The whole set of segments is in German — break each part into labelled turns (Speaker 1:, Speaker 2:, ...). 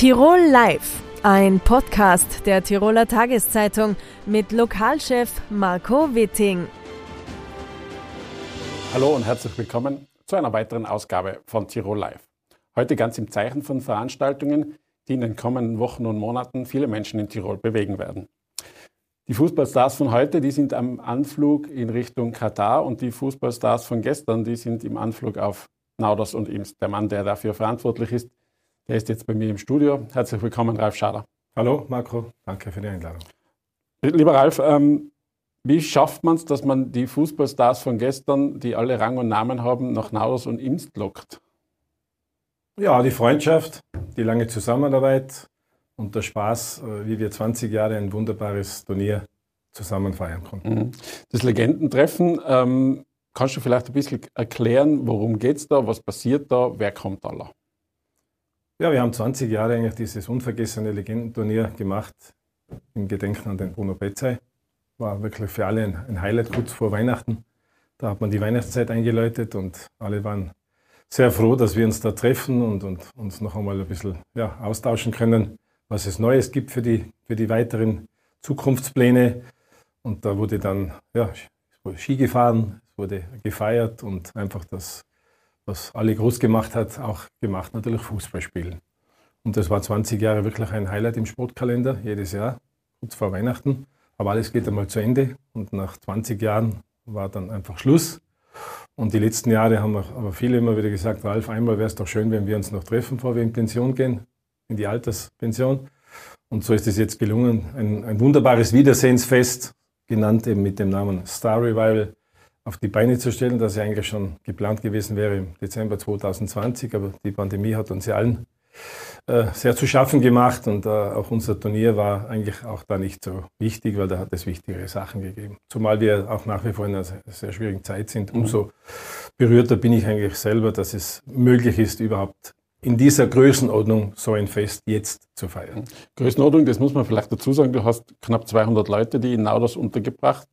Speaker 1: Tirol Live, ein Podcast der Tiroler Tageszeitung mit Lokalchef Marco Witting.
Speaker 2: Hallo und herzlich willkommen zu einer weiteren Ausgabe von Tirol Live. Heute ganz im Zeichen von Veranstaltungen, die in den kommenden Wochen und Monaten viele Menschen in Tirol bewegen werden. Die Fußballstars von heute, die sind am Anflug in Richtung Katar und die Fußballstars von gestern, die sind im Anflug auf Nauders und Imst. Der Mann, der dafür verantwortlich ist, der ist jetzt bei mir im Studio. Herzlich willkommen, Ralf Schader.
Speaker 3: Hallo Marco, danke für die Einladung.
Speaker 2: Lieber Ralf, ähm, wie schafft man es, dass man die Fußballstars von gestern, die alle Rang und Namen haben, nach Nauders und Imst lockt?
Speaker 3: Ja, die Freundschaft, die lange Zusammenarbeit und der Spaß, äh, wie wir 20 Jahre ein wunderbares Turnier zusammen feiern konnten. Mhm.
Speaker 2: Das Legendentreffen, ähm, kannst du vielleicht ein bisschen erklären, worum geht es da, was passiert da, wer kommt da?
Speaker 3: Ja, wir haben 20 Jahre eigentlich dieses unvergessene Legendenturnier gemacht im Gedenken an den Bruno Betzey. War wirklich für alle ein Highlight kurz vor Weihnachten. Da hat man die Weihnachtszeit eingeläutet und alle waren sehr froh, dass wir uns da treffen und, und uns noch einmal ein bisschen ja, austauschen können, was es Neues gibt für die, für die weiteren Zukunftspläne. Und da wurde dann ja, Ski gefahren, es wurde gefeiert und einfach das was alle groß gemacht hat, auch gemacht, natürlich Fußball spielen. Und das war 20 Jahre wirklich ein Highlight im Sportkalender, jedes Jahr, kurz vor Weihnachten. Aber alles geht einmal zu Ende und nach 20 Jahren war dann einfach Schluss. Und die letzten Jahre haben aber viele immer wieder gesagt, Ralf, einmal wäre es doch schön, wenn wir uns noch treffen, bevor wir in Pension gehen, in die Alterspension. Und so ist es jetzt gelungen. Ein, ein wunderbares Wiedersehensfest, genannt eben mit dem Namen Star Revival, auf die Beine zu stellen, das ja eigentlich schon geplant gewesen wäre im Dezember 2020, aber die Pandemie hat uns ja allen äh, sehr zu schaffen gemacht und äh, auch unser Turnier war eigentlich auch da nicht so wichtig, weil da hat es wichtigere Sachen gegeben. Zumal wir auch nach wie vor in einer sehr schwierigen Zeit sind. Mhm. Umso berührter bin ich eigentlich selber, dass es möglich ist, überhaupt in dieser Größenordnung so ein Fest jetzt zu feiern.
Speaker 2: Größenordnung, das muss man vielleicht dazu sagen, du hast knapp 200 Leute, die in Nauders untergebracht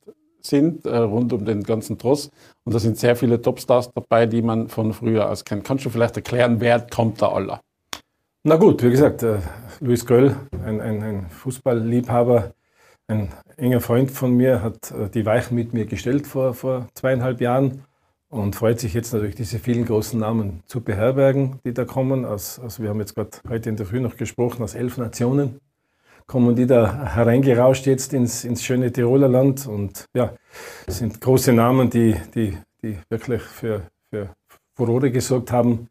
Speaker 2: sind, äh, rund um den ganzen Tross. Und da sind sehr viele Topstars dabei, die man von früher aus kennt. Kannst du vielleicht erklären, wer kommt da aller?
Speaker 3: Na gut, wie gesagt, äh, Luis Göll, ein, ein, ein, Fußballliebhaber, ein enger Freund von mir, hat äh, die Weichen mit mir gestellt vor, vor zweieinhalb Jahren und freut sich jetzt natürlich, diese vielen großen Namen zu beherbergen, die da kommen. Aus, also wir haben jetzt gerade heute in der Früh noch gesprochen, aus elf Nationen kommen die da hereingerauscht jetzt ins, ins schöne Tiroler Land. Und ja, sind große Namen, die, die, die wirklich für, für Furore gesorgt haben.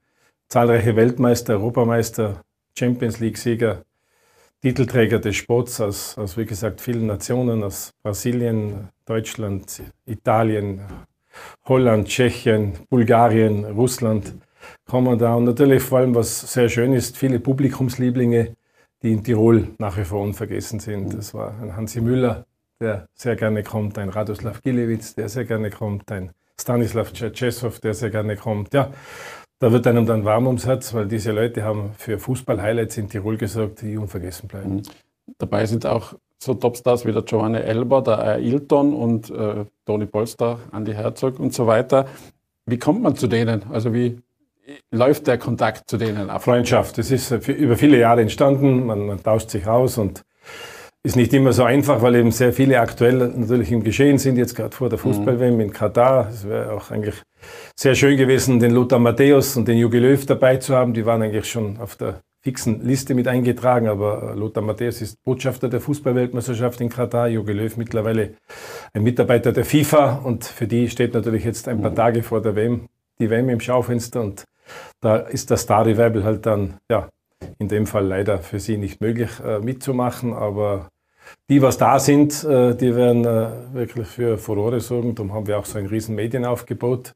Speaker 3: Zahlreiche Weltmeister, Europameister, Champions League-Sieger, Titelträger des Sports aus, aus, wie gesagt, vielen Nationen, aus Brasilien, Deutschland, Italien, Holland, Tschechien, Bulgarien, Russland kommen da. Und natürlich vor allem, was sehr schön ist, viele Publikumslieblinge, die in Tirol nach wie vor unvergessen sind. Das war ein Hansi Müller, der sehr gerne kommt, ein Radoslav Gilewitz, der sehr gerne kommt, ein Stanislav Tschetschesow, der sehr gerne kommt. Ja, da wird einem dann warm ums Herz, weil diese Leute haben für Fußball-Highlights in Tirol gesorgt, die unvergessen bleiben. Mhm.
Speaker 2: Dabei sind auch so Topstars wie der Giovanni Elber, der Ailton und äh, Toni Polster, Andi Herzog und so weiter. Wie kommt man zu denen? Also wie, läuft der Kontakt zu denen ab?
Speaker 3: Freundschaft. Das ist über viele Jahre entstanden. Man, man, tauscht sich aus und ist nicht immer so einfach, weil eben sehr viele aktuell natürlich im Geschehen sind. Jetzt gerade vor der Fußball-WM mhm. in Katar. Es wäre auch eigentlich sehr schön gewesen, den Lothar Matthäus und den Jogi Löw dabei zu haben. Die waren eigentlich schon auf der fixen Liste mit eingetragen, aber Lothar Matthäus ist Botschafter der Fußballweltmeisterschaft in Katar, Jogi Löw mittlerweile ein Mitarbeiter der FIFA und für die steht natürlich jetzt ein paar mhm. Tage vor der WM die WM im Schaufenster und da ist das Star Revival halt dann, ja, in dem Fall leider für sie nicht möglich äh, mitzumachen, aber die, was da sind, äh, die werden äh, wirklich für Furore sorgen. Darum haben wir auch so ein riesen Medienaufgebot.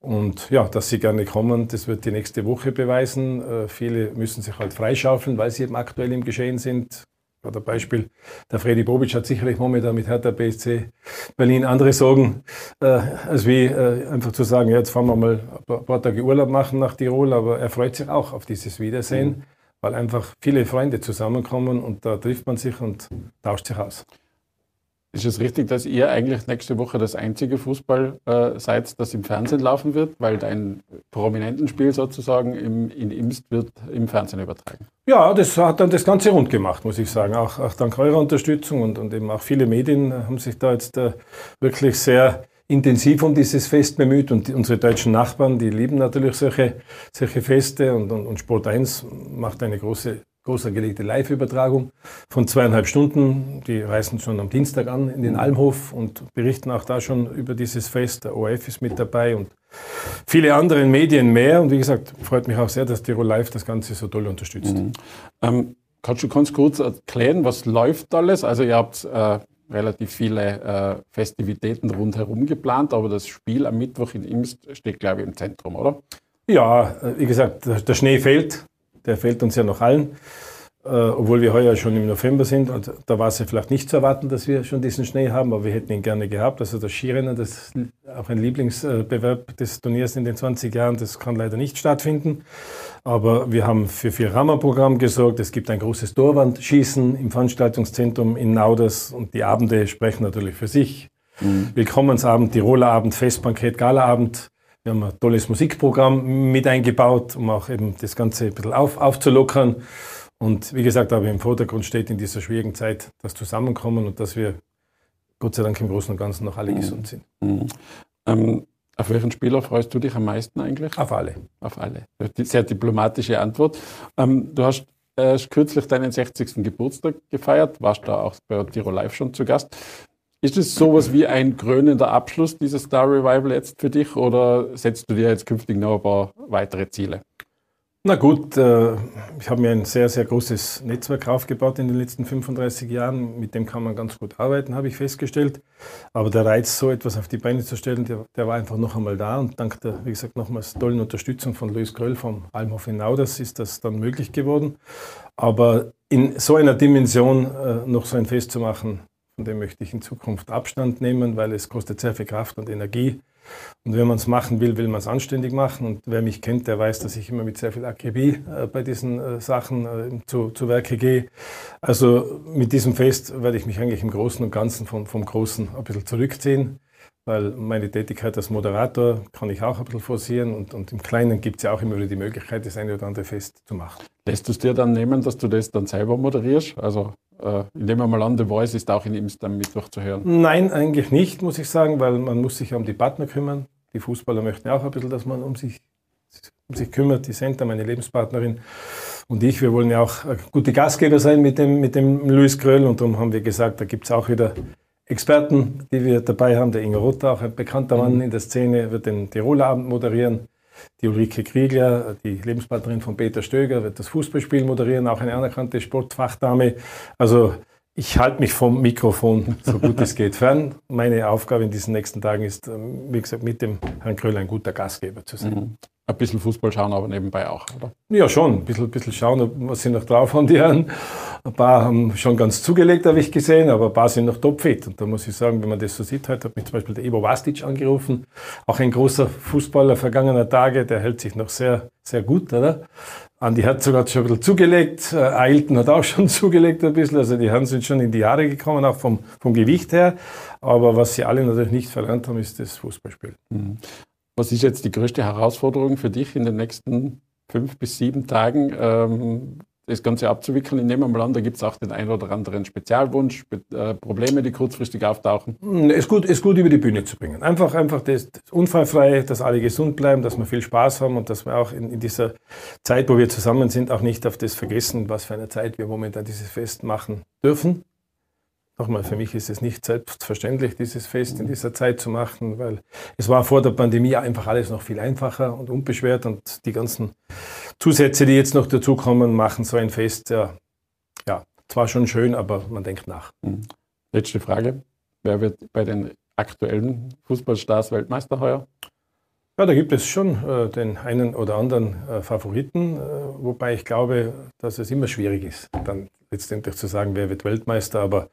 Speaker 3: Und ja, dass sie gerne kommen, das wird die nächste Woche beweisen. Äh, viele müssen sich halt freischaufeln, weil sie eben aktuell im Geschehen sind. Oder Beispiel, der Freddy Bobic hat sicherlich momentan mit Hertha BSC Berlin andere Sorgen, äh, als wie äh, einfach zu sagen, ja, jetzt fahren wir mal ein paar Tage Urlaub machen nach Tirol, aber er freut sich auch auf dieses Wiedersehen, mhm. weil einfach viele Freunde zusammenkommen und da trifft man sich und tauscht sich aus.
Speaker 2: Ist es richtig, dass ihr eigentlich nächste Woche das einzige Fußball äh, seid, das im Fernsehen laufen wird, weil dein Prominentenspiel sozusagen im, in Imst wird im Fernsehen übertragen?
Speaker 3: Ja, das hat dann das Ganze rund gemacht, muss ich sagen. Auch, auch dank eurer Unterstützung und, und eben auch viele Medien haben sich da jetzt äh, wirklich sehr intensiv um dieses Fest bemüht und die, unsere deutschen Nachbarn, die lieben natürlich solche, solche Feste und, und, und Sport 1 macht eine große groß angelegte Live-Übertragung von zweieinhalb Stunden. Die reisen schon am Dienstag an in den Almhof und berichten auch da schon über dieses Fest. Der ORF ist mit dabei und viele andere Medien mehr. Und wie gesagt, freut mich auch sehr, dass Tirol Live das Ganze so toll unterstützt. Mhm.
Speaker 2: Ähm, kannst du ganz kurz erklären, was läuft alles? Also ihr habt äh, relativ viele äh, Festivitäten rundherum geplant, aber das Spiel am Mittwoch in Imst steht, glaube ich, im Zentrum, oder?
Speaker 3: Ja, äh, wie gesagt, der Schnee fällt der fehlt uns ja noch allen. Äh, obwohl wir heuer schon im November sind. Und da war es ja vielleicht nicht zu erwarten, dass wir schon diesen Schnee haben, aber wir hätten ihn gerne gehabt. Also das Skirennen, das ist auch ein Lieblingsbewerb des Turniers in den 20 Jahren, das kann leider nicht stattfinden. Aber wir haben für viel Rammerprogramm gesorgt. Es gibt ein großes Torwandschießen im Veranstaltungszentrum in Nauders und die Abende sprechen natürlich für sich. Mhm. Willkommensabend, Tiroler Abend, Festbankett, Galaabend. Wir haben ein tolles Musikprogramm mit eingebaut, um auch eben das Ganze ein bisschen auf, aufzulockern. Und wie gesagt, aber im Vordergrund steht in dieser schwierigen Zeit das Zusammenkommen und dass wir Gott sei Dank im Großen und Ganzen noch alle mhm. gesund sind. Mhm.
Speaker 2: Ähm, auf welchen Spieler freust du dich am meisten eigentlich?
Speaker 3: Auf alle.
Speaker 2: Auf alle. Sehr diplomatische Antwort. Ähm, du hast erst kürzlich deinen 60. Geburtstag gefeiert, warst da auch bei Tiro Live schon zu Gast. Ist es sowas wie ein krönender Abschluss dieses Star Revival jetzt für dich oder setzt du dir jetzt künftig noch ein paar weitere Ziele?
Speaker 3: Na gut, äh, ich habe mir ein sehr, sehr großes Netzwerk aufgebaut in den letzten 35 Jahren. Mit dem kann man ganz gut arbeiten, habe ich festgestellt. Aber der Reiz, so etwas auf die Beine zu stellen, der, der war einfach noch einmal da. Und dank der, wie gesagt, nochmals tollen Unterstützung von Luis Gröll vom Almhof in Nauders ist das dann möglich geworden. Aber in so einer Dimension äh, noch so ein Fest zu machen, von dem möchte ich in Zukunft Abstand nehmen, weil es kostet sehr viel Kraft und Energie. Und wenn man es machen will, will man es anständig machen. Und wer mich kennt, der weiß, dass ich immer mit sehr viel Akribie äh, bei diesen äh, Sachen äh, zu, zu Werke gehe. Also mit diesem Fest werde ich mich eigentlich im Großen und Ganzen vom, vom Großen ein bisschen zurückziehen weil meine Tätigkeit als Moderator kann ich auch ein bisschen forcieren und, und im Kleinen gibt es ja auch immer wieder die Möglichkeit, das eine oder andere Fest zu machen.
Speaker 2: Lässt du es dir dann nehmen, dass du das dann selber moderierst? Also äh, ich nehme mal an, The Voice ist auch in Imst am Mittwoch zu hören.
Speaker 3: Nein, eigentlich nicht, muss ich sagen, weil man muss sich um die Partner kümmern. Die Fußballer möchten auch ein bisschen, dass man um sich, um sich kümmert. Die Senta, meine Lebenspartnerin und ich, wir wollen ja auch gute Gastgeber sein mit dem, mit dem Luis Gröll und darum haben wir gesagt, da gibt es auch wieder Experten, die wir dabei haben. Der Ingo Rotter, auch ein bekannter Mann mhm. in der Szene, wird den Tiroler Abend moderieren. Die Ulrike Kriegler, die Lebenspartnerin von Peter Stöger, wird das Fußballspiel moderieren, auch eine anerkannte Sportfachdame. Also ich halte mich vom Mikrofon so gut es geht fern. Meine Aufgabe in diesen nächsten Tagen ist, ähm, wie gesagt, mit dem Herrn Kröll ein guter Gastgeber zu sein. Mhm.
Speaker 2: Ein bisschen Fußball schauen, aber nebenbei auch, oder?
Speaker 3: Ja, schon. Ein bisschen, bisschen schauen, was sie noch drauf haben, die Herren. Ein paar haben schon ganz zugelegt, habe ich gesehen, aber ein paar sind noch topfit. Und da muss ich sagen, wenn man das so sieht, heute hat mich zum Beispiel der Ivo Vastic angerufen. Auch ein großer Fußballer vergangener Tage, der hält sich noch sehr, sehr gut, oder? Andi Herzog hat schon ein bisschen zugelegt, Eilton hat auch schon zugelegt ein bisschen, also die Herren sind schon in die Jahre gekommen, auch vom, vom Gewicht her. Aber was sie alle natürlich nicht verlernt haben, ist das Fußballspiel. Mhm.
Speaker 2: Was ist jetzt die größte Herausforderung für dich in den nächsten fünf bis sieben Tagen, ähm, das Ganze abzuwickeln? Ich nehme mal da gibt es auch den einen oder anderen Spezialwunsch, äh, Probleme, die kurzfristig auftauchen.
Speaker 3: Hm, es ist gut, ist gut über die Bühne zu bringen. Einfach, einfach das, das unfallfrei, dass alle gesund bleiben, dass wir viel Spaß haben und dass wir auch in, in, dieser Zeit, wo wir zusammen sind, auch nicht auf das vergessen, was für eine Zeit wir momentan dieses Fest machen dürfen. Nochmal, für mich ist es nicht selbstverständlich, dieses Fest in dieser Zeit zu machen, weil es war vor der Pandemie einfach alles noch viel einfacher und unbeschwert und die ganzen Zusätze, die jetzt noch dazukommen, machen so ein Fest ja, ja zwar schon schön, aber man denkt nach. Mhm.
Speaker 2: Letzte Frage. Wer wird bei den aktuellen Fußballstars Weltmeister heuer?
Speaker 3: Ja, da gibt es schon äh, den einen oder anderen äh, Favoriten, äh, wobei ich glaube, dass es immer schwierig ist, dann letztendlich zu sagen, wer wird Weltmeister, aber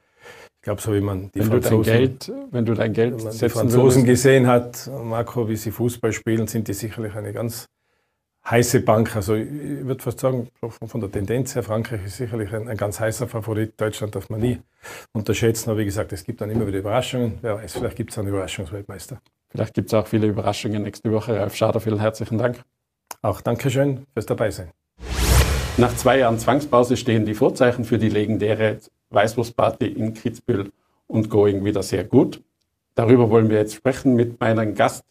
Speaker 3: glaube, so wie man
Speaker 2: die wenn Franzosen, du dein Geld, wenn du dein Geld
Speaker 3: wenn die Franzosen würdest. gesehen hat, Marco, wie sie Fußball spielen, sind die sicherlich eine ganz heiße Bank. Also ich würde fast sagen, von der Tendenz her, Frankreich ist sicherlich ein, ein, ganz heißer Favorit. Deutschland darf man nie unterschätzen. Aber wie gesagt, es gibt dann immer wieder Überraschungen. Wer weiß, vielleicht gibt es einen Überraschungsweltmeister.
Speaker 2: Vielleicht gibt es auch viele Überraschungen nächste Woche. Ralf Schader, vielen herzlichen Dank.
Speaker 3: Auch Dankeschön fürs Dabeisein.
Speaker 2: Nach zwei Jahren Zwangspause stehen die Vorzeichen für die legendäre Weißwurstparty in Kitzbühel und Going wieder sehr gut. Darüber wollen wir jetzt sprechen mit meinem Gast,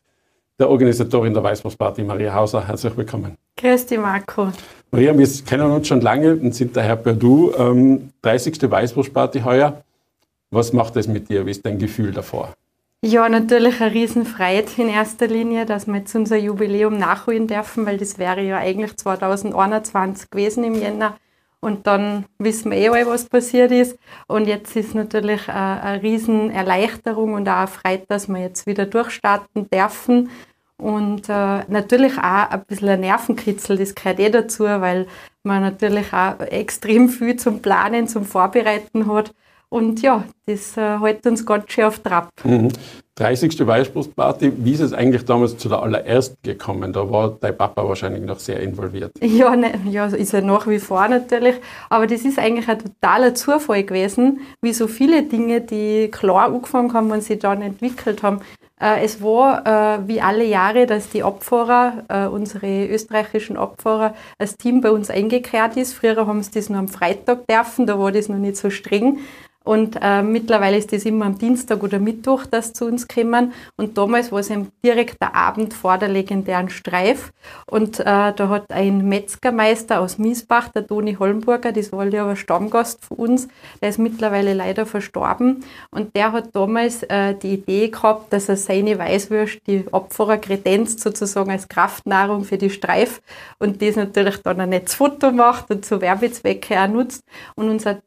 Speaker 2: der Organisatorin der Weißwurstparty, Maria Hauser. Herzlich willkommen.
Speaker 4: Grüß dich, Marco.
Speaker 2: Maria, wir kennen uns schon lange und sind daher per Du. Ähm, 30. Weißwurstparty heuer. Was macht das mit dir? Wie ist dein Gefühl davor?
Speaker 4: Ja, natürlich eine Riesenfreude in erster Linie, dass wir jetzt unser Jubiläum nachholen dürfen, weil das wäre ja eigentlich 2021 gewesen im Jänner. Und dann wissen wir eh alle, was passiert ist. Und jetzt ist natürlich eine, eine Riesenerleichterung und auch eine Freude, dass wir jetzt wieder durchstarten dürfen. Und äh, natürlich auch ein bisschen ein Nervenkitzel, das gehört eh dazu, weil man natürlich auch extrem viel zum Planen, zum Vorbereiten hat. Und ja, das äh, hält uns ganz schön auf Trab.
Speaker 2: Mhm. 30. Weißbrustparty, wie ist es eigentlich damals zu der allerersten gekommen? Da war dein Papa wahrscheinlich noch sehr involviert.
Speaker 4: Ja, ne, ja, ist er nach wie vor natürlich. Aber das ist eigentlich ein totaler Zufall gewesen, wie so viele Dinge, die klar angefangen haben und sich dann entwickelt haben. Äh, es war äh, wie alle Jahre, dass die Abfahrer, äh, unsere österreichischen Abfahrer, als Team bei uns eingekehrt ist. Früher haben sie das nur am Freitag dürfen, da war das noch nicht so streng. Und äh, mittlerweile ist das immer am Dienstag oder Mittwoch, dass zu uns kommen. Und damals war es eben direkt der Abend vor der legendären Streif. Und äh, da hat ein Metzgermeister aus Miesbach, der Toni Holmburger, das war ja ein Stammgast von uns, der ist mittlerweile leider verstorben. Und der hat damals äh, die Idee gehabt, dass er seine Weißwürste, die Abfahrer kredenzt sozusagen als Kraftnahrung für die Streif und das natürlich dann ein Netzfoto macht und zu Werbezwecke auch nutzt. Und unser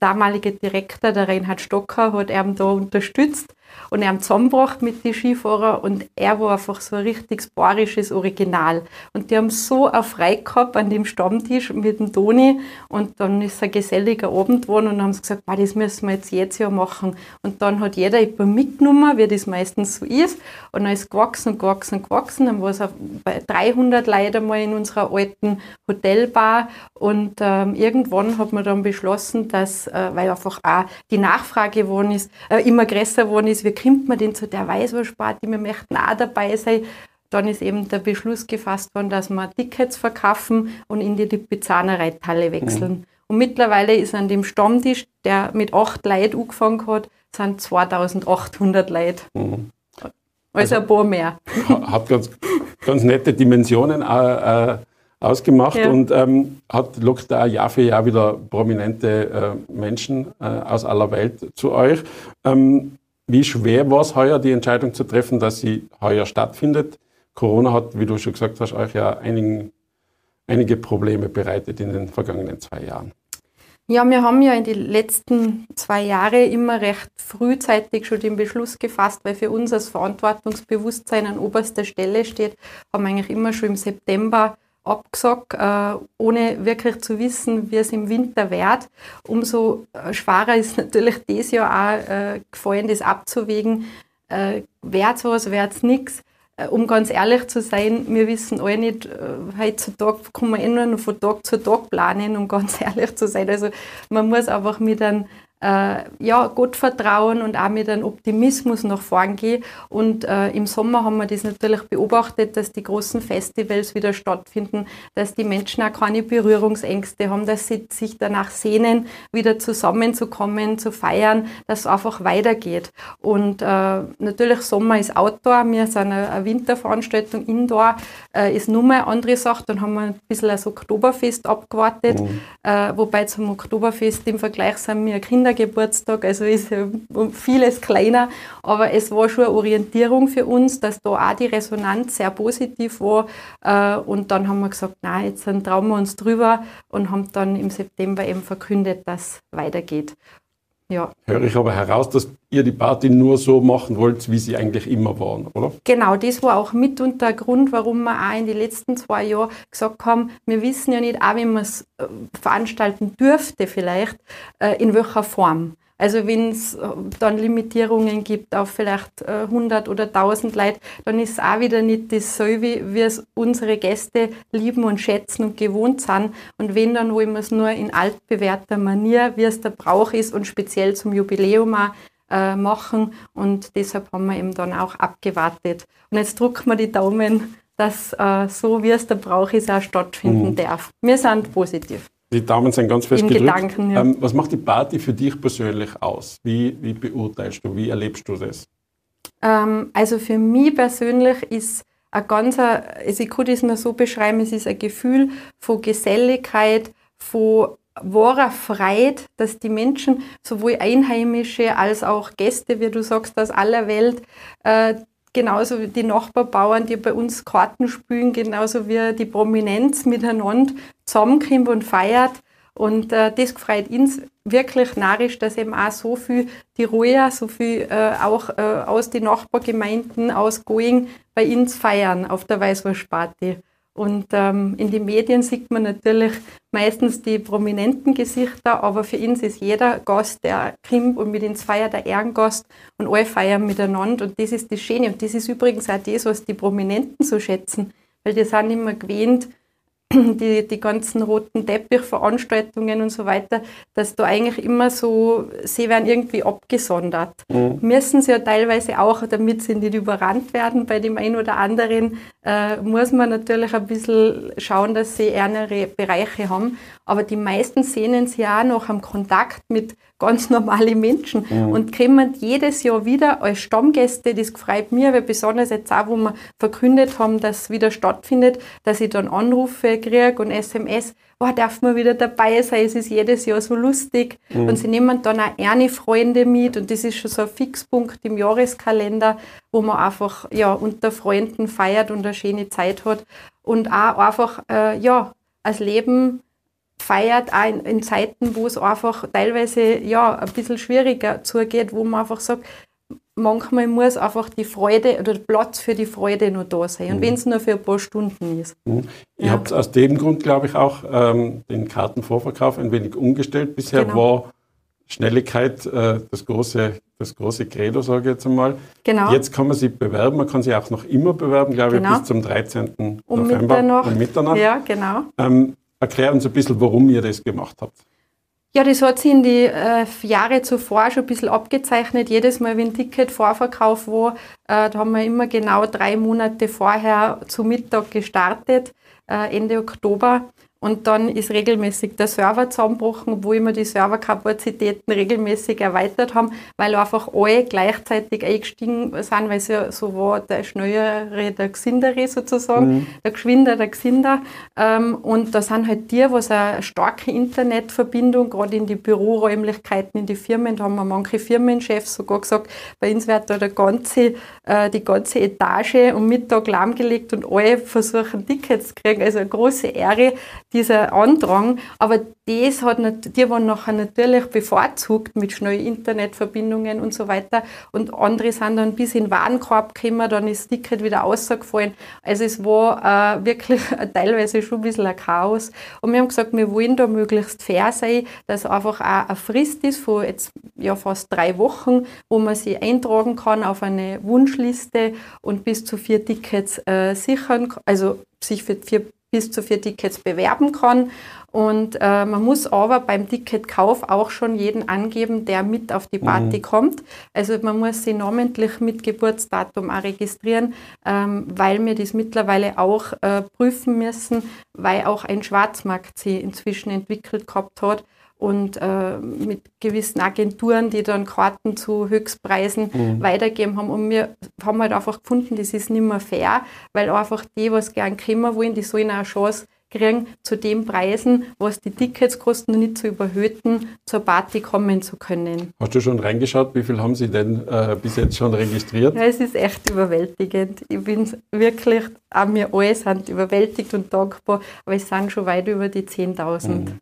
Speaker 4: damaliger Direktor Direktor, der Reinhard Stocker, hat ihn da unterstützt und er zusammengebracht mit den Skifahrern und er war einfach so ein richtiges bayerisches Original. Und die haben so eine Freude gehabt an dem Stammtisch mit dem Toni und dann ist ein geselliger Abend geworden und haben gesagt, das müssen wir jetzt jedes Jahr machen. Und dann hat jeder jemand mitgenommen, wie das meistens so ist und dann ist gewachsen und gewachsen und gewachsen. Dann war es bei 300 Leute mal in unserer alten Hotelbar und ähm, irgendwann hat man dann beschlossen, dass, äh, weil einfach auch die Nachfrage geworden ist, äh, immer größer geworden ist, wie kommt man denn zu der Weißwurstparty, wir möchten auch dabei sein. Dann ist eben der Beschluss gefasst worden, dass wir Tickets verkaufen und in die Lipizzaner-Reithalle wechseln. Mhm. Und mittlerweile ist an dem Stammtisch, der mit acht Leuten angefangen hat, sind 2800 Leute. Mhm. Also, also, ein paar mehr.
Speaker 2: Hat ganz, ganz nette Dimensionen äh, äh ausgemacht ja. und ähm, hat, lockt da Jahr für Jahr wieder prominente äh, Menschen äh, aus aller Welt zu euch. Ähm, wie schwer war es heuer, die Entscheidung zu treffen, dass sie heuer stattfindet? Corona hat, wie du schon gesagt hast, euch ja einigen, einige Probleme bereitet in den vergangenen zwei Jahren.
Speaker 4: Ja, wir haben ja in den letzten zwei Jahren immer recht frühzeitig schon den Beschluss gefasst, weil für uns das Verantwortungsbewusstsein an oberster Stelle steht, haben wir eigentlich immer schon im September abgesagt, äh, ohne wirklich zu wissen, wie es im Winter wird. Umso äh, schwerer ist natürlich das Jahr auch äh, gefallen, das abzuwägen. Äh, wird's was, wird's? Äh, um ganz ehrlich zu sein, wir wissen alle nicht, heutzutage kann man eh nur von Tag zu Tag planen, um ganz ehrlich zu sein. Also man muss einfach mit einem äh, ja, Gott vertrauen und auch mit einem Optimismus nach vorn gehen. Und äh, im Sommer haben wir das natürlich beobachtet, dass die großen Festivals wieder stattfinden, dass die Menschen auch keine Berührungsängste haben, dass sie sich danach sehnen, wieder zusammenzukommen, zu feiern, dass es einfach weitergeht. Und äh, natürlich Sommer ist Outdoor, wir sind eine, Winterveranstaltung Indoor, äh, ist nur mal eine andere Sache. Dann haben wir ein bisschen das Oktoberfest abgewartet, mhm. Wobei zum Oktoberfest im Vergleich sind wir Kinder Geburtstag, also ist vieles kleiner, aber es war schon eine Orientierung für uns, dass da auch die Resonanz sehr positiv war äh, und dann haben wir gesagt, nein, jetzt trauen wir uns drüber und haben dann im September eben verkündet, dass es weitergeht.
Speaker 2: Ja. Höre ich aber heraus, dass ihr die Party nur so machen wollt, wie sie eigentlich immer waren, oder?
Speaker 4: Genau, das war auch mit und der Grund, warum wir auch in den letzten zwei Jahren gesagt haben, wir wissen ja nicht, auch wenn man es äh, veranstalten dürfte vielleicht, äh, in welcher Form. Also wenn es dann Limitierungen gibt auf vielleicht 100 oder 1000 Leute, dann ist es auch wieder nicht dasselbe, wie es unsere Gäste lieben und schätzen und gewohnt sind. Und wenn, dann wollen wir es nur in altbewährter Manier, wie es der Brauch ist und speziell zum Jubiläum auch äh, machen. Und deshalb haben wir eben dann auch abgewartet. Und jetzt drücken wir die Daumen, dass äh, so, wie es der Brauch ist, auch stattfinden mhm. darf. Wir sind positiv.
Speaker 2: Die Daumen sind ganz fest Im gedrückt. Gedanken, ja. ähm, was macht die Party für dich persönlich aus? Wie, wie beurteilst du, wie erlebst du das?
Speaker 4: Ähm, also für mich persönlich ist ein ganzer, also ich kann das nur so beschreiben, es ist ein Gefühl von Geselligkeit, von wahrer Freude, dass die Menschen, sowohl Einheimische als auch Gäste, wie du sagst, aus aller Welt, äh, genauso wie die Nachbarbauern, die bei uns Karten spielen, genauso wie die Prominenz miteinander zusammenkommt und feiert. Und äh, das freut uns wirklich narrisch, dass eben auch so viel Tiroler, so viel äh, auch äh, aus den Nachbargemeinden aus Going bei uns feiern auf der Weißwurstparty. Und ähm, in den Medien sieht man natürlich meistens die prominenten Gesichter, aber für uns ist jeder Gast, der kommt und mit uns feiert, der Ehrengast und alle feiern miteinander. Und das ist das Schöne. Und das ist übrigens auch das, was die Prominenten so schätzen, weil die sind immer gewöhnt, die, die ganzen roten Teppichveranstaltungen und so weiter, dass da eigentlich immer so, sie werden irgendwie abgesondert. Mhm. Müssen sie ja teilweise auch, damit sie nicht überrannt werden bei dem einen oder anderen, äh, muss man natürlich ein bisschen schauen, dass sie ärmere Bereiche haben. Aber die meisten sehnen sich auch noch am Kontakt mit ganz normalen Menschen mhm. und kommen jedes Jahr wieder als Stammgäste. Das freut mir, weil besonders jetzt auch, wo wir verkündet haben, dass es wieder stattfindet, dass ich dann Anrufe kriege und SMS, oh, darf man wieder dabei sein, es ist jedes Jahr so lustig. Mhm. Und sie nehmen dann auch eine Freunde mit und das ist schon so ein Fixpunkt im Jahreskalender, wo man einfach ja, unter Freunden feiert und eine schöne Zeit hat und auch einfach äh, ja, als Leben feiert, auch in, in, Zeiten, wo es einfach teilweise ja, ein bisschen schwieriger zugeht, wo man einfach sagt, manchmal muss einfach die Freude oder der Platz für die Freude nur da sein. Und mhm. wenn es nur für ein paar Stunden ist.
Speaker 2: Mhm. Ihr ja. habt aus dem Grund, glaube ich, auch ähm, den Kartenvorverkauf ein wenig umgestellt. Bisher genau. war Schnelligkeit äh, das, große, das große Credo, sage ich jetzt einmal. Genau. Jetzt kann man sich bewerben, man kann sich auch noch immer bewerben, glaube genau. ich, bis zum 13. Um November. Mitternacht. Um Mitternacht.
Speaker 4: Ja, genau.
Speaker 2: Ähm, erklär uns ein bisschen, warum ihr das gemacht habt.
Speaker 4: Ja, das hat sich in die äh, Jahre zuvor schon ein bisschen abgezeichnet. Jedes Mal, wenn Ticket-Vorverkauf war, äh, da haben wir immer genau drei Monate vorher zu Mittag gestartet, äh, Ende Oktober. Und dann ist regelmäßig der Server zusammengebrochen, wo immer die Serverkapazitäten regelmäßig erweitert haben, weil einfach alle gleichzeitig eingestiegen sind, weil es ja so war, der Schnellere, der Gesindere sozusagen, mhm. der Geschwinder, der Gesinder. Ähm, und da sind halt die, was eine starke Internetverbindung, gerade in die Büroräumlichkeiten, in die Firmen, da haben wir manche Firmenchefs sogar gesagt, bei uns wird da der ganze, äh, die ganze Etage um Mittag lahmgelegt und alle versuchen Tickets zu kriegen. Also eine große Ehre, dieser Andrang. Aber das hat nicht, die waren nachher natürlich bevorzugt mit schnellen Internetverbindungen und so weiter. Und andere sind dann bis in den Warenkorb gekommen, dann ist das Ticket wieder rausgefallen. Also es war äh, wirklich teilweise schon ein bisschen ein Chaos. Und wir haben gesagt, wir wollen da möglichst fair sein, dass einfach auch eine Frist ist von jetzt ja fast drei Wochen, wo man sich eintragen kann auf eine Wunschliste und bis zu vier Tickets äh, sichern, also sich für vier bis zu vier Tickets bewerben kann. Und äh, man muss aber beim Ticketkauf auch schon jeden angeben, der mit auf die Party mhm. kommt. Also man muss sie namentlich mit Geburtsdatum auch registrieren, ähm, weil wir das mittlerweile auch äh, prüfen müssen, weil auch ein Schwarzmarkt sie inzwischen entwickelt gehabt hat und äh, mit gewissen Agenturen, die dann Karten zu Höchstpreisen mhm. weitergeben haben. Und wir haben halt einfach gefunden, das ist nicht mehr fair, weil einfach die, was gern kommen wollen, die sollen auch eine Chance kriegen, zu den Preisen, was die Tickets kosten, nicht zu überhöhten, zur Party kommen zu können.
Speaker 2: Hast du schon reingeschaut, wie viel haben Sie denn äh, bis jetzt schon registriert?
Speaker 4: Ja, es ist echt überwältigend. Ich bin wirklich, auch wir alle sind überwältigt und dankbar, aber es sind schon weit über die 10.000. Mhm.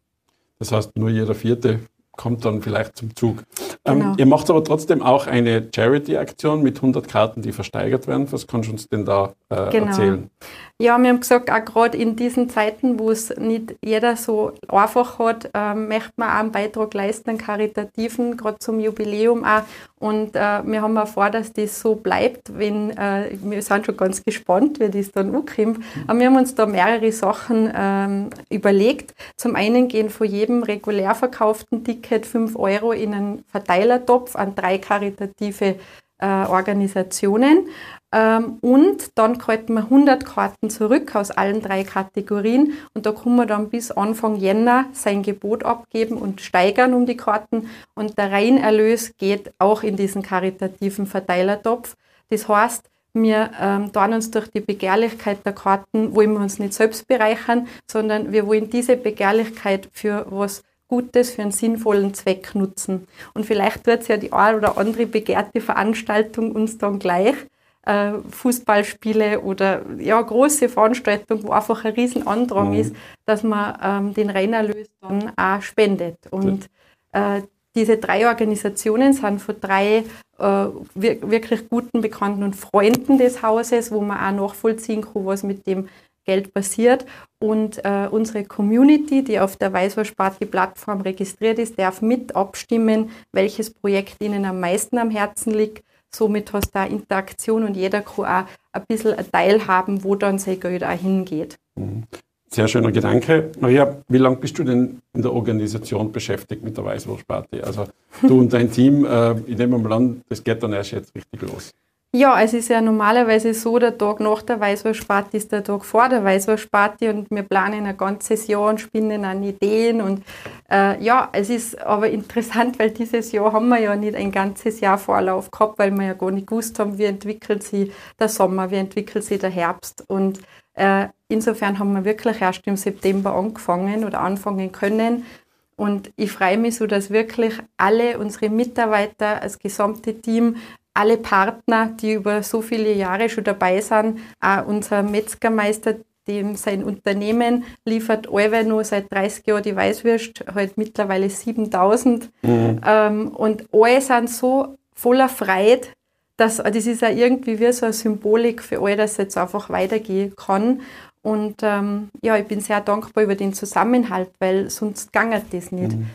Speaker 2: Das heißt, nur jeder Vierte kommt dann vielleicht zum Zug. Ähm, genau. Ähm, ihr macht aber trotzdem auch eine Charity-Aktion mit 100 Karten, die versteigert werden. Was kannst du uns denn da äh, genau. erzählen?
Speaker 4: Ja, wir haben gesagt, auch gerade in diesen Zeiten, wo es nicht jeder so einfach hat, äh, möchte man auch einen Beitrag leisten, einen karitativen, gerade zum Jubiläum auch. Und äh, wir haben auch vor, dass das so bleibt, wenn, äh, wir sind schon ganz gespannt, wie das dann ankommt. Aber wir haben uns da mehrere Sachen ähm, überlegt. Zum einen gehen von jedem regulär verkauften Ticket 5 Euro in einen Verteilertopf an drei karitative äh, Organisationen. Ähm, und dann halten wir 100 Karten zurück aus allen drei Kategorien und da kann man dann bis Anfang Jänner sein Gebot abgeben und steigern um die Karten und der Reinerlös geht auch in diesen karitativen Verteilertopf. Das heißt, wir ähm, tun uns durch die Begehrlichkeit der Karten, wollen wir uns nicht selbst bereichern, sondern wir wollen diese Begehrlichkeit für was Gutes, für einen sinnvollen Zweck nutzen. Und vielleicht wird es ja die eine oder andere begehrte Veranstaltung uns dann gleich äh, Fußballspiele oder ja, große Veranstaltungen, wo einfach ein Riesenandrang mhm. ist, dass man ähm, den Rennerlös dann auch spendet. Und äh, diese drei Organisationen sind von drei äh, wirklich guten Bekannten und Freunden des Hauses, wo man auch nachvollziehen kann, was mit dem Geld passiert. Und äh, unsere Community, die auf der Weißwurst-Party-Plattform registriert ist, darf mit abstimmen, welches Projekt ihnen am meisten am Herzen liegt. Somit hast du da Interaktion und jeder kann auch ein bisschen ein Teil haben, wo dann sein Geld auch hingeht.
Speaker 2: Mhm. Sehr schöner Gedanke. Maria, wie lange bist du denn in der Organisation beschäftigt mit der Weißwurstparty? Also du und dein Team, äh, ich nehme mal an, das geht dann erst jetzt richtig los.
Speaker 4: Ja, es ist ja normalerweise so, der Tag nach der Weißwurstparty ist der Tag vor der Weißwurstparty und wir planen ein ganzes Jahr und spinnen an Ideen und äh, ja, es ist aber interessant, weil dieses Jahr haben wir ja nicht ein ganzes Jahr Vorlauf gehabt, weil wir ja gar nicht gewusst haben, wie entwickelt sich der Sommer, wie entwickelt sich der Herbst und äh, insofern haben wir wirklich erst im September angefangen oder anfangen können und ich freue mich so, dass wirklich alle unsere Mitarbeiter, das gesamte Team alle Partner, die über so viele Jahre schon dabei sind, auch unser Metzgermeister, dem sein Unternehmen liefert alle noch seit 30 Jahren die Weißwürst, halt mittlerweile 7000. Mhm. Ähm, und alle sind so voller Freude, dass das ist ja irgendwie wie so eine Symbolik für alle, dass es jetzt einfach weitergehen kann. Und ähm, ja, ich bin sehr dankbar über den Zusammenhalt, weil sonst gangert das nicht. Mhm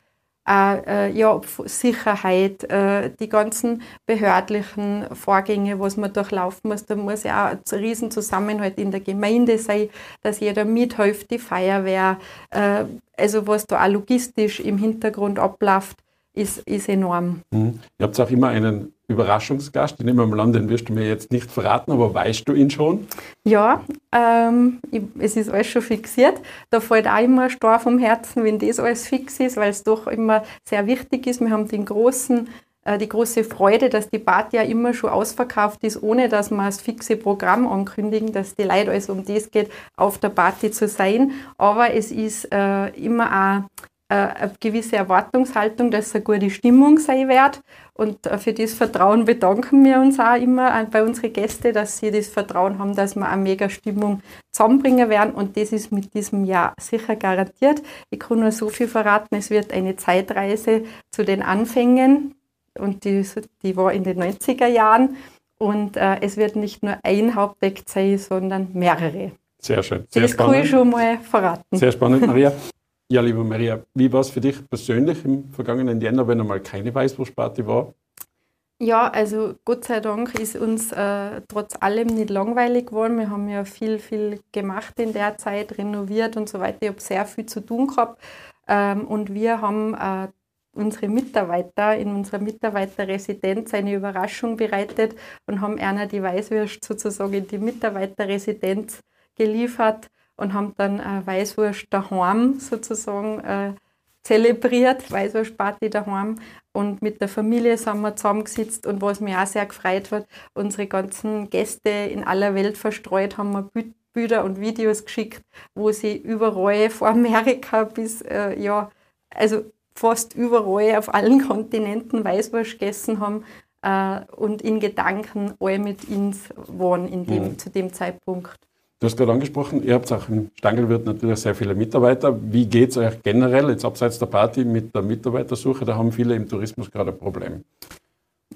Speaker 4: äh, ja, Sicherheit, äh, die ganzen behördlichen Vorgänge, was man durchlaufen muss. Da muss ja auch ein Riesenzusammenhalt in der Gemeinde sein, dass jeder mithilft, die Feuerwehr, äh, also was da auch logistisch im Hintergrund abläuft, ist, ist enorm.
Speaker 2: Mhm. Ihr habt auch immer einen Überraschungsgast, den immer im Land, den wirst du mir jetzt nicht verraten, aber weißt du ihn schon?
Speaker 4: Ja, ähm, ich, es ist alles schon fixiert. Da fällt auch immer ein Star vom Herzen, wenn das alles fix ist, weil es doch immer sehr wichtig ist. Wir haben den großen äh, die große Freude, dass die Party ja immer schon ausverkauft ist, ohne dass wir das fixe Programm ankündigen, dass die Leute, also um das geht, auf der Party zu sein. Aber es ist äh, immer auch eine gewisse Erwartungshaltung, dass es eine gute Stimmung sein wird. Und äh, für das Vertrauen bedanken wir uns auch immer bei unseren Gästen, dass sie das Vertrauen haben, dass wir eine mega Stimmung zusammenbringen werden. Und das ist mit diesem Jahr sicher garantiert. Ich kann nur so viel verraten, es wird eine Zeitreise zu den Anfängen. Und die, die war in den 90er Jahren. Und äh, es wird nicht nur ein Hauptdeck sein, sondern mehrere.
Speaker 2: Sehr schön. Sehr
Speaker 4: das spannend. kann ich schon mal verraten.
Speaker 2: Sehr spannend, Maria. Ja, liebe Maria, wie war es für dich persönlich im vergangenen Jänner, wenn einmal keine Weißwurstparty war?
Speaker 4: Ja, also Gott sei Dank ist uns äh, trotz allem nicht langweilig geworden. Wir haben ja viel, viel gemacht in der Zeit, renoviert und so weiter. Ich habe sehr viel zu tun gehabt. Ähm, und wir haben äh, unsere Mitarbeiter in unserer Mitarbeiterresidenz eine Überraschung bereitet und haben einer die Weißwürst sozusagen in die Mitarbeiterresidenz geliefert und haben dann äh, Weißwurst daheim sozusagen äh, zelebriert, Weißwurstparty daheim. Und mit der Familie sind wir zusammengesetzt und was mir auch sehr gefreut hat, unsere ganzen Gäste in aller Welt verstreut haben wir Bilder und Videos geschickt, wo sie überall vor Amerika bis, äh, ja, also fast überall auf allen Kontinenten Weißwurst gegessen haben äh, und in Gedanken alle mit uns waren in dem, mhm. zu dem Zeitpunkt.
Speaker 2: Du hast gerade angesprochen, ihr habt auch im Stangelwirt natürlich sehr viele Mitarbeiter. Wie geht es euch generell, jetzt abseits der Party, mit der Mitarbeitersuche? Da haben viele im Tourismus gerade ein Problem.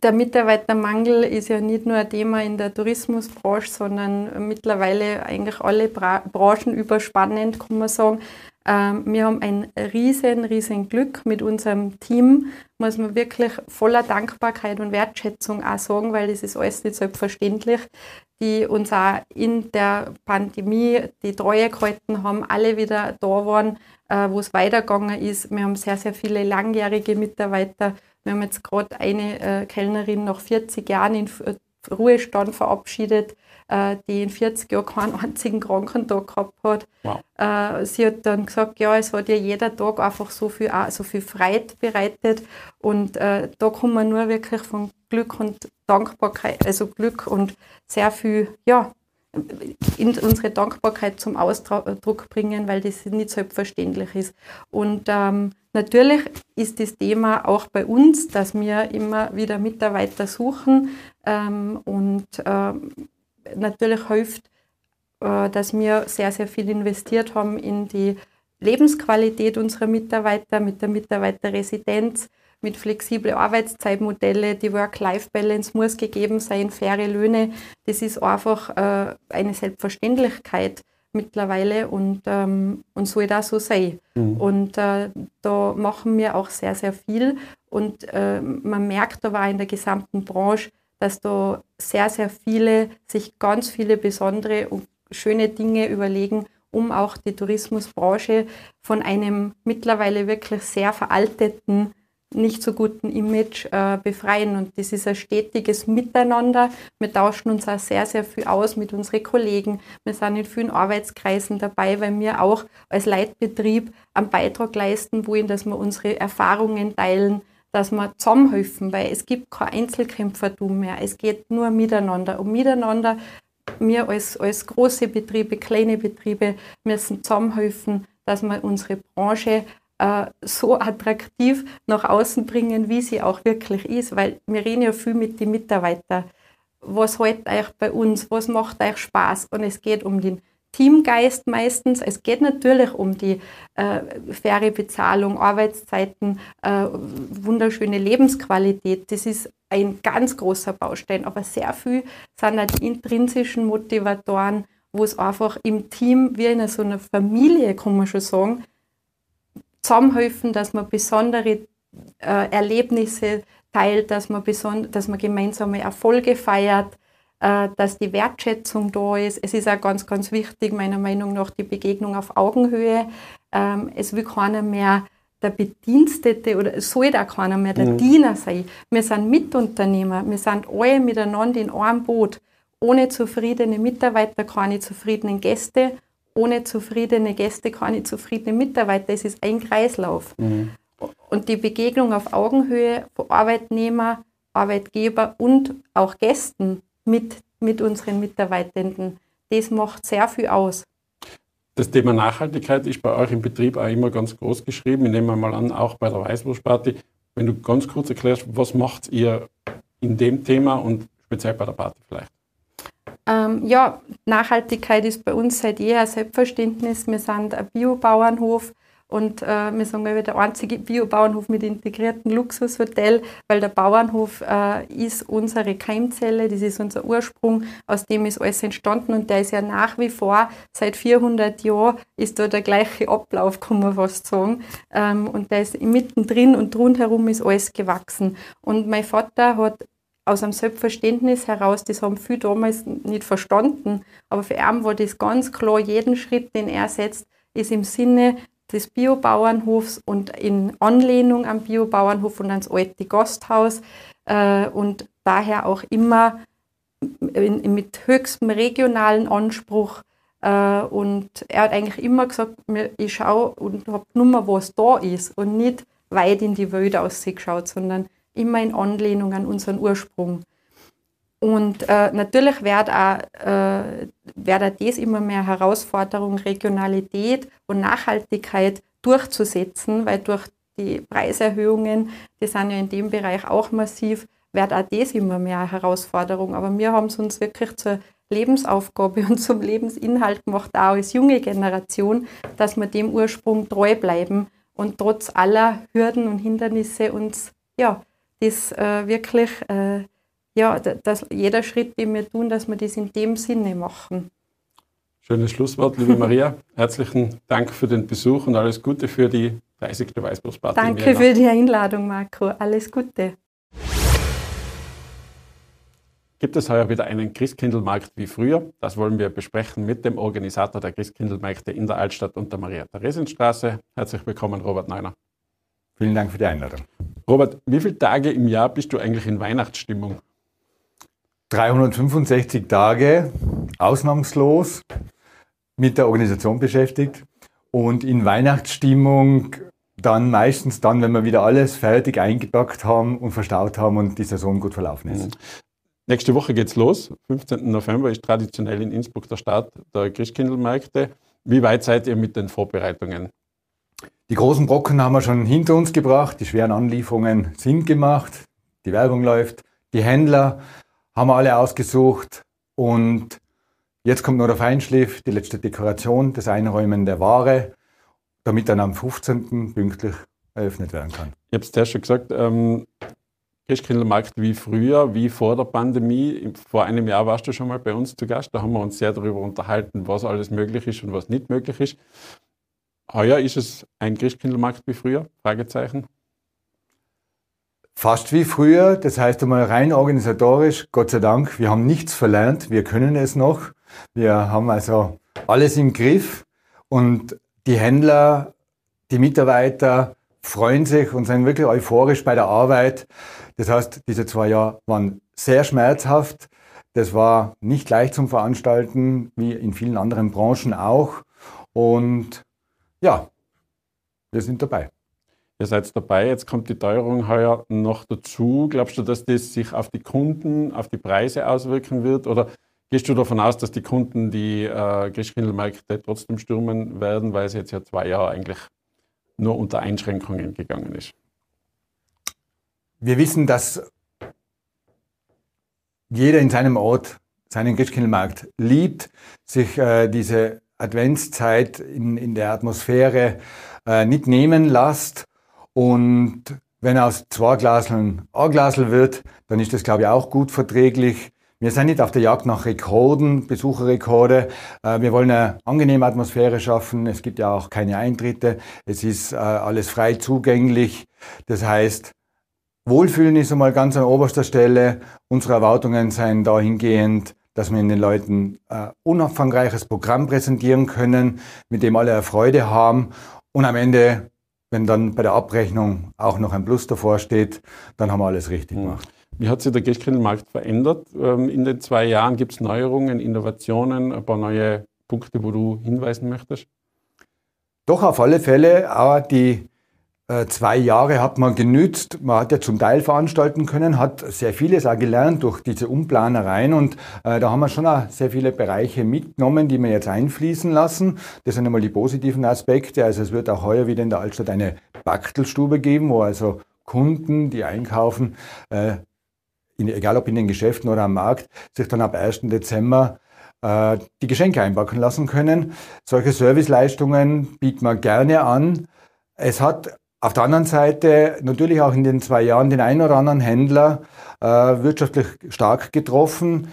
Speaker 4: Der Mitarbeitermangel ist ja nicht nur ein Thema in der Tourismusbranche, sondern mittlerweile eigentlich alle Bra Branchen überspannend, kann man sagen. Ähm, wir haben ein riesen, riesen Glück mit unserem Team, muss man wirklich voller Dankbarkeit und Wertschätzung auch sagen, weil das ist alles nicht selbstverständlich die uns auch in der Pandemie die Treue gehalten haben, alle wieder da waren, äh, wo es weitergegangen ist. Wir haben sehr, sehr viele langjährige Mitarbeiter. Wir haben jetzt gerade eine äh, Kellnerin nach 40 Jahren in Ruhestand verabschiedet, äh, die in 40 Jahren keinen einzigen Krankentag gehabt hat. Wow. Äh, sie hat dann gesagt, ja, es hat ihr jeder Tag einfach so viel, so viel Freude bereitet und äh, da kann man nur wirklich von Glück und Dankbarkeit, also Glück und sehr viel, ja, in unsere Dankbarkeit zum Ausdruck bringen, weil das nicht selbstverständlich ist. Und ähm, natürlich ist das Thema auch bei uns, dass wir immer wieder Mitarbeiter suchen ähm, und ähm, natürlich hilft, äh, dass wir sehr, sehr viel investiert haben in die Lebensqualität unserer Mitarbeiter mit der Mitarbeiterresidenz, mit flexiblen Arbeitszeitmodelle. Die Work-Life-Balance muss gegeben sein, faire Löhne. Das ist einfach äh, eine Selbstverständlichkeit mittlerweile und, ähm, und soll da so sein. Mhm. Und äh, da machen wir auch sehr, sehr viel. Und äh, man merkt aber in der gesamten Branche, dass da sehr, sehr viele sich ganz viele besondere und schöne Dinge überlegen, um auch die Tourismusbranche von einem mittlerweile wirklich sehr veralteten, nicht so guten Image äh, befreien. Und das ist ein stetiges Miteinander. Wir tauschen uns auch sehr, sehr viel aus mit unseren Kollegen. Wir sind in vielen Arbeitskreisen dabei, weil wir auch als Leitbetrieb einen Beitrag leisten wollen, dass wir unsere Erfahrungen teilen, dass wir zusammenhelfen, weil es gibt kein Einzelkämpfertum mehr. Es geht nur miteinander. Und miteinander, wir als, als große Betriebe, kleine Betriebe müssen zusammenhelfen, dass wir unsere Branche äh, so attraktiv nach außen bringen, wie sie auch wirklich ist. Weil wir reden ja viel mit den Mitarbeitern. Was hält euch bei uns? Was macht euch Spaß? Und es geht um den Teamgeist meistens. Es geht natürlich um die äh, faire Bezahlung, Arbeitszeiten, äh, wunderschöne Lebensqualität. Das ist ein ganz großer Baustein, aber sehr viel sind auch die intrinsischen Motivatoren, wo es einfach im Team, wie in so einer Familie, kann man schon sagen, zusammenhelfen, dass man besondere äh, Erlebnisse teilt, dass man, dass man gemeinsame Erfolge feiert, dass die Wertschätzung da ist. Es ist auch ganz, ganz wichtig, meiner Meinung nach, die Begegnung auf Augenhöhe. Ähm, es will keiner mehr der Bedienstete oder es soll auch keiner mehr der mhm. Diener sein. Wir sind Mitunternehmer, wir sind alle miteinander in einem Boot. Ohne zufriedene Mitarbeiter keine zufriedenen Gäste, ohne zufriedene Gäste keine zufriedene Mitarbeiter. Es ist ein Kreislauf. Mhm. Und die Begegnung auf Augenhöhe von Arbeitnehmer, Arbeitgeber und auch Gästen mit, mit unseren Mitarbeitenden. Das macht sehr viel aus.
Speaker 2: Das Thema Nachhaltigkeit ist bei euch im Betrieb auch immer ganz groß geschrieben. Ich nehme mal an, auch bei der Weißwurstparty. Wenn du ganz kurz erklärst, was macht ihr in dem Thema und speziell bei der Party vielleicht?
Speaker 4: Ähm, ja, Nachhaltigkeit ist bei uns seit jeher Selbstverständnis. Wir sind ein Biobauernhof. Und äh, wir sagen wir der einzige Biobauernhof mit integriertem Luxushotel, weil der Bauernhof äh, ist unsere Keimzelle, das ist unser Ursprung, aus dem ist alles entstanden und der ist ja nach wie vor, seit 400 Jahren ist da der gleiche Ablauf, kann man fast sagen. Ähm, und der ist mittendrin und rundherum ist alles gewachsen. Und mein Vater hat aus einem Selbstverständnis heraus, das haben viele damals nicht verstanden, aber für ihn war das ganz klar, jeden Schritt, den er setzt, ist im Sinne des Biobauernhofs und in Anlehnung am Biobauernhof und ans alte Gasthaus äh, und daher auch immer in, mit höchstem regionalen Anspruch. Äh, und er hat eigentlich immer gesagt, ich schaue und habe nur was da ist und nicht weit in die Welt ausgeschaut, sondern immer in Anlehnung an unseren Ursprung. Und äh, natürlich wird auch, äh, wird auch das immer mehr Herausforderung, Regionalität und Nachhaltigkeit durchzusetzen, weil durch die Preiserhöhungen, die sind ja in dem Bereich auch massiv, wird auch das immer mehr Herausforderung. Aber wir haben es uns wirklich zur Lebensaufgabe und zum Lebensinhalt gemacht, auch als junge Generation, dass wir dem Ursprung treu bleiben und trotz aller Hürden und Hindernisse uns ja, das äh, wirklich, äh, ja, dass jeder Schritt, den wir tun, dass wir das in dem Sinne machen.
Speaker 2: Schönes Schlusswort, liebe Maria. Herzlichen Dank für den Besuch und alles Gute für die 30. Weißwurstparty.
Speaker 4: Danke für die Einladung, Marco. Alles Gute.
Speaker 2: Gibt es heuer wieder einen Christkindlmarkt wie früher? Das wollen wir besprechen mit dem Organisator der Christkindlmärkte in der Altstadt und der Maria-Theresienstraße. Herzlich willkommen, Robert Neuner.
Speaker 5: Vielen Dank für die Einladung.
Speaker 2: Robert, wie viele Tage im Jahr bist du eigentlich in Weihnachtsstimmung?
Speaker 5: 365 Tage, ausnahmslos, mit der Organisation beschäftigt und in Weihnachtsstimmung dann meistens dann, wenn wir wieder alles fertig eingepackt haben und verstaut haben und die Saison gut verlaufen ist. Mhm.
Speaker 2: Nächste Woche geht's los. 15. November ist traditionell in Innsbruck der Start der Christkindlmärkte. Wie weit seid ihr mit den Vorbereitungen?
Speaker 5: Die großen Brocken haben wir schon hinter uns gebracht. Die schweren Anlieferungen sind gemacht. Die Werbung läuft. Die Händler haben wir alle ausgesucht. Und jetzt kommt noch der Feinschliff, die letzte Dekoration, das Einräumen der Ware, damit dann am 15. pünktlich eröffnet werden kann.
Speaker 2: Ich habe es zuerst schon gesagt, ähm, Christkindlmarkt wie früher, wie vor der Pandemie. Vor einem Jahr warst du schon mal bei uns zu Gast. Da haben wir uns sehr darüber unterhalten, was alles möglich ist und was nicht möglich ist. Heuer ist es ein Christkindlmarkt wie früher? Fragezeichen.
Speaker 5: Fast wie früher, das heißt einmal rein organisatorisch, Gott sei Dank, wir haben nichts verlernt, wir können es noch. Wir haben also alles im Griff und die Händler, die Mitarbeiter freuen sich und sind wirklich euphorisch bei der Arbeit. Das heißt, diese zwei Jahre waren sehr schmerzhaft. Das war nicht leicht zum Veranstalten, wie in vielen anderen Branchen auch. Und ja, wir sind dabei.
Speaker 2: Ihr seid dabei, jetzt kommt die Teuerung heuer noch dazu. Glaubst du, dass das sich auf die Kunden, auf die Preise auswirken wird? Oder gehst du davon aus, dass die Kunden die äh, Christkindlmärkte trotzdem stürmen werden, weil es jetzt ja zwei Jahre eigentlich nur unter Einschränkungen gegangen ist?
Speaker 5: Wir wissen, dass jeder in seinem Ort seinen Christkindlmarkt liebt, sich äh, diese Adventszeit in, in der Atmosphäre äh, nicht nehmen lässt. Und wenn aus zwei Glaseln ein Glasel wird, dann ist das, glaube ich, auch gut verträglich. Wir sind nicht auf der Jagd nach Rekorden, Besucherrekorde. Äh, wir wollen eine angenehme Atmosphäre schaffen. Es gibt ja auch keine Eintritte. Es ist äh, alles frei zugänglich. Das heißt, Wohlfühlen ist einmal ganz an oberster Stelle. Unsere Erwartungen seien dahingehend, dass wir den Leuten ein äh, unumfangreiches Programm präsentieren können, mit dem alle Freude haben. Und am Ende, wenn dann bei der Abrechnung auch noch ein Plus davor steht, dann haben wir alles richtig hm. gemacht.
Speaker 2: Wie hat sich der Christkindlmarkt verändert ähm, in den zwei Jahren? Gibt es Neuerungen, Innovationen, ein paar neue Punkte, wo du hinweisen möchtest?
Speaker 5: Doch, auf alle Fälle. Auch die zwei Jahre hat man genützt. Man hat ja zum Teil veranstalten können, hat sehr vieles auch gelernt durch diese Umplanereien und äh, da haben wir schon auch sehr viele Bereiche mitgenommen, die wir jetzt einfließen lassen. Das sind einmal die positiven Aspekte. Also es wird auch heuer wieder in der Altstadt eine Baktelstube geben, wo also Kunden, die einkaufen, äh, in, egal ob in den Geschäften oder am Markt, sich dann ab 1. Dezember äh, die Geschenke einpacken lassen können. Solche Serviceleistungen bieten wir gerne an. Es hat auf der anderen Seite natürlich auch in den zwei Jahren den einen oder anderen Händler äh, wirtschaftlich stark getroffen.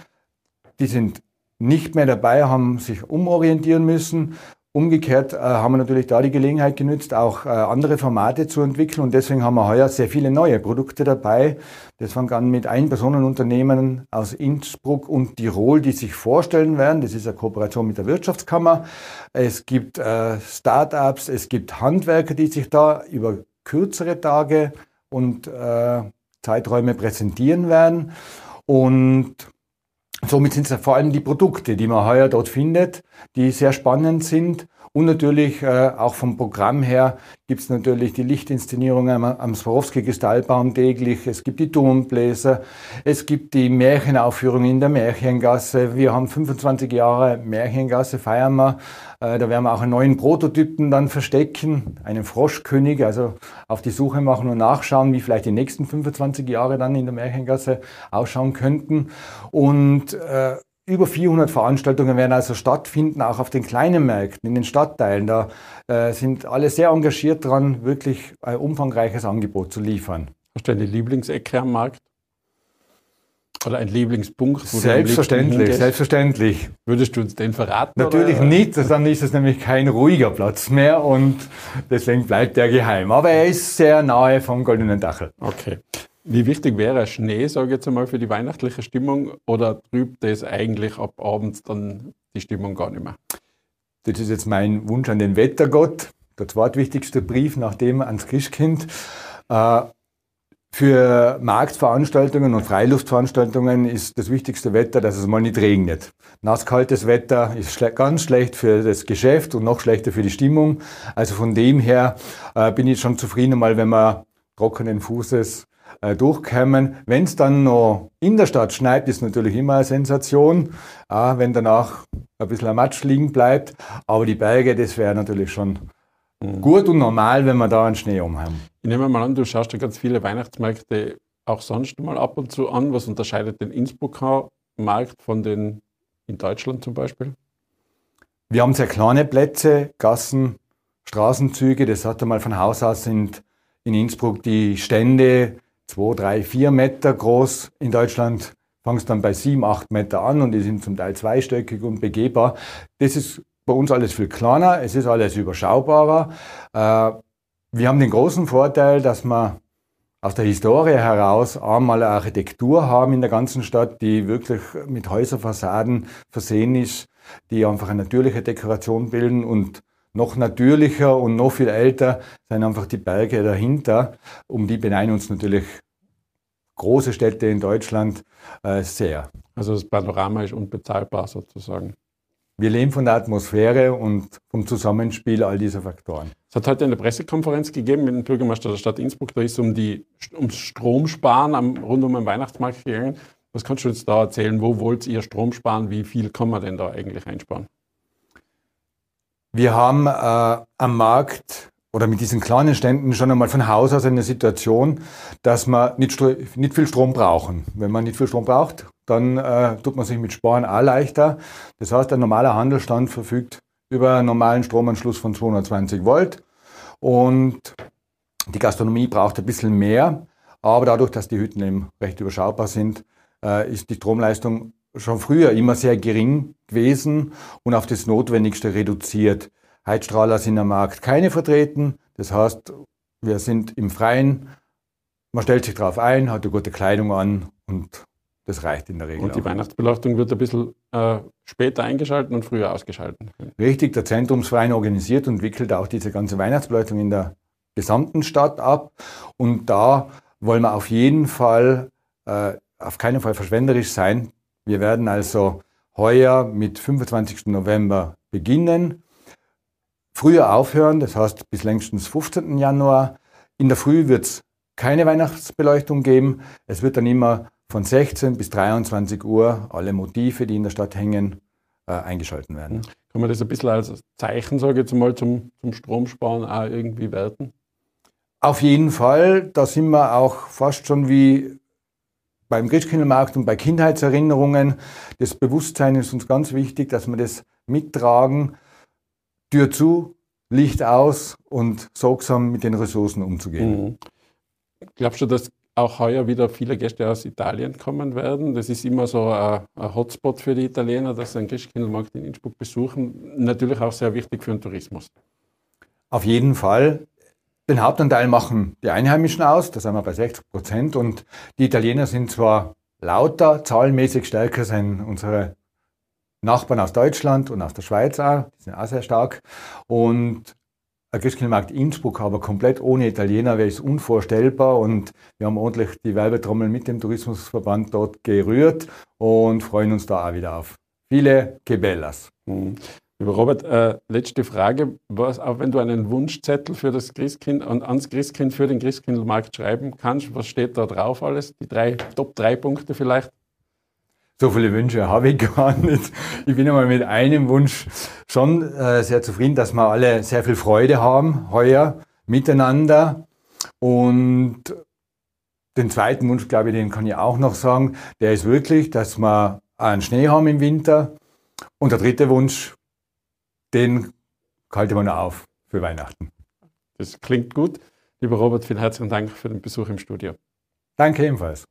Speaker 5: Die sind nicht mehr dabei, haben sich umorientieren müssen. Umgekehrt äh, haben wir natürlich da die Gelegenheit genützt, auch äh, andere Formate zu entwickeln und deswegen haben wir heuer sehr viele neue Produkte dabei. Das fängt an mit Ein-Personen-Unternehmen aus Innsbruck und Tirol, die sich vorstellen werden. Das ist eine Kooperation mit der Wirtschaftskammer. Es gibt äh, Start-ups, es gibt Handwerker, die sich da über kürzere Tage und äh, Zeiträume präsentieren werden. Und Somit sind es vor allem die Produkte, die man heuer dort findet, die sehr spannend sind. Und natürlich äh, auch vom Programm her gibt es natürlich die Lichtinszenierung am, am Swarovski-Kristallbaum täglich. Es gibt die Turmbläser. Es gibt die Märchenaufführung in der Märchengasse. Wir haben 25 Jahre Märchengasse, feiern wir. Äh, da werden wir auch einen neuen Prototypen dann verstecken, einen Froschkönig, also auf die Suche machen und nachschauen, wie vielleicht die nächsten 25 Jahre dann in der Märchengasse ausschauen könnten. Und äh, über 400 Veranstaltungen werden also stattfinden, auch auf den kleinen Märkten, in den Stadtteilen. Da äh, sind alle sehr engagiert dran, wirklich ein umfangreiches Angebot zu liefern.
Speaker 2: Hast du eine Lieblingsecke am Markt? Oder ein Lieblingspunkt?
Speaker 5: Selbstverständlich, selbstverständlich.
Speaker 2: Würdest du uns den verraten?
Speaker 5: Natürlich oder? nicht, dann ist es nämlich kein ruhiger Platz mehr und deswegen bleibt er geheim. Aber er ist sehr nahe vom Goldenen Dachel.
Speaker 2: Okay. Wie wichtig wäre Schnee, sage ich jetzt einmal, für die weihnachtliche Stimmung oder trübt das eigentlich ab abends dann die Stimmung gar nicht mehr?
Speaker 5: Das ist jetzt mein Wunsch an den Wettergott, der zweitwichtigste Brief nach dem ans Christkind. Äh, für Marktveranstaltungen und Freiluftveranstaltungen ist das wichtigste Wetter, dass es mal nicht regnet. Nasskaltes Wetter ist ganz schlecht für das Geschäft und noch schlechter für die Stimmung. Also von dem her äh, bin ich schon zufrieden, mal wenn man trockenen Fußes durchkommen. Wenn es dann noch in der Stadt schneit, ist natürlich immer eine Sensation, äh, wenn danach ein bisschen ein Matsch liegen bleibt. Aber die Berge, das wäre natürlich schon mhm. gut und normal, wenn wir da einen Schnee um haben.
Speaker 2: Ich nehme mal an, du schaust dir ganz viele Weihnachtsmärkte auch sonst mal ab und zu an. Was unterscheidet den Innsbrucker Markt von den in Deutschland zum Beispiel?
Speaker 5: Wir haben sehr kleine Plätze, Gassen, Straßenzüge. Das hat einmal von Haus aus sind in Innsbruck die Stände zwei, drei, vier Meter groß. In Deutschland fangst dann bei sieben, acht Meter an und die sind zum Teil zweistöckig und begehbar. Das ist bei uns alles viel kleiner, es ist alles überschaubarer. Äh, wir haben den großen Vorteil, dass wir aus der Historie heraus einmal eine Architektur haben in der ganzen Stadt, die wirklich mit Häuserfassaden versehen ist, die einfach eine natürliche Dekoration bilden und noch natürlicher und noch viel älter sind einfach die Berge dahinter. Um die beneiden uns natürlich große Städte in Deutschland äh, sehr.
Speaker 2: Also das Panorama ist unbezahlbar sozusagen.
Speaker 5: Wir leben von der Atmosphäre und vom Zusammenspiel all dieser Faktoren.
Speaker 2: Es hat heute eine Pressekonferenz gegeben mit dem Bürgermeister der Stadt Innsbruck. Da ist es um die, ums Stromsparen am, rund um den Weihnachtsmarkt gegangen. Was kannst du uns da erzählen? Wo wollt ihr Strom sparen? Wie viel kann man denn da eigentlich einsparen?
Speaker 5: Wir haben äh, am Markt oder mit diesen kleinen Ständen schon einmal von Haus aus eine Situation, dass wir nicht, nicht viel Strom brauchen. Wenn man nicht viel Strom braucht, dann äh, tut man sich mit Sparen auch leichter. Das heißt, ein normaler Handelsstand verfügt über einen normalen Stromanschluss von 220 Volt und die Gastronomie braucht ein bisschen mehr, aber dadurch, dass die Hütten eben recht überschaubar sind, äh, ist die Stromleistung schon früher immer sehr gering gewesen und auf das Notwendigste reduziert. Heizstrahler sind am Markt keine vertreten. Das heißt, wir sind im Freien. Man stellt sich darauf ein, hat eine gute Kleidung an und das reicht in der Regel.
Speaker 2: Und die auch. Weihnachtsbeleuchtung wird ein bisschen äh, später eingeschalten und früher ausgeschalten.
Speaker 5: Richtig, der Zentrumsverein organisiert und wickelt auch diese ganze Weihnachtsbeleuchtung in der gesamten Stadt ab. Und da wollen wir auf jeden Fall, äh, auf keinen Fall verschwenderisch sein. Wir werden also heuer mit 25. November beginnen, früher aufhören, das heißt bis längstens 15. Januar. In der Früh wird es keine Weihnachtsbeleuchtung geben. Es wird dann immer von 16 bis 23 Uhr alle Motive, die in der Stadt hängen, äh, eingeschalten werden.
Speaker 2: Kann man das ein bisschen als Zeichen, sage ich jetzt mal, zum, zum Stromsparen auch irgendwie werten?
Speaker 5: Auf jeden Fall. Da sind wir auch fast schon wie beim Christkindlmarkt und bei Kindheitserinnerungen. Das Bewusstsein ist uns ganz wichtig, dass wir das mittragen. Tür zu, Licht aus und sorgsam mit den Ressourcen umzugehen. Mhm.
Speaker 2: Glaubst du, dass auch heuer wieder viele Gäste aus Italien kommen werden. Das ist immer so ein, ein Hotspot für die Italiener, dass sie einen Christkindlmarkt in Innsbruck besuchen. Natürlich auch sehr wichtig für den Tourismus.
Speaker 5: Auf jeden Fall. Den Hauptanteil machen die Einheimischen aus, da sind wir bei 60 Prozent. Und die Italiener sind zwar lauter, zahlenmäßig stärker sind unsere Nachbarn aus Deutschland und aus der Schweiz auch, die sind auch sehr stark. Und ein Christkindlmarkt Innsbruck, aber komplett ohne Italiener wäre es unvorstellbar und wir haben ordentlich die Werbetrommel mit dem Tourismusverband dort gerührt und freuen uns da auch wieder auf viele Gebellas.
Speaker 2: Mhm. Lieber Robert, äh, letzte Frage. Was, auch wenn du einen Wunschzettel für das Christkind und ans Christkind für den Christkindlmarkt schreiben kannst, was steht da drauf alles? Die drei, Top drei Punkte vielleicht?
Speaker 5: So viele Wünsche habe ich gar nicht. Ich bin einmal mit einem Wunsch schon äh, sehr zufrieden, dass wir alle sehr viel Freude haben heuer miteinander. Und den zweiten Wunsch, glaube ich, den kann ich auch noch sagen, der ist wirklich, dass wir einen Schnee haben im Winter. Und der dritte Wunsch, den mir noch auf für Weihnachten.
Speaker 2: Das klingt gut. Lieber Robert, vielen herzlichen Dank für den Besuch im Studio.
Speaker 5: Danke ebenfalls.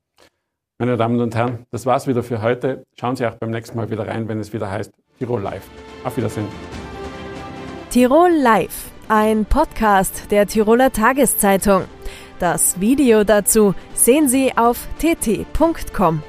Speaker 2: Meine Damen und Herren, das war's wieder für heute. Schauen Sie auch beim nächsten Mal wieder rein, wenn es wieder heißt Tirol Live. Auf Wiedersehen.
Speaker 1: Tirol Live, ein Podcast der Tiroler Tageszeitung. Das Video dazu sehen Sie auf tt.com.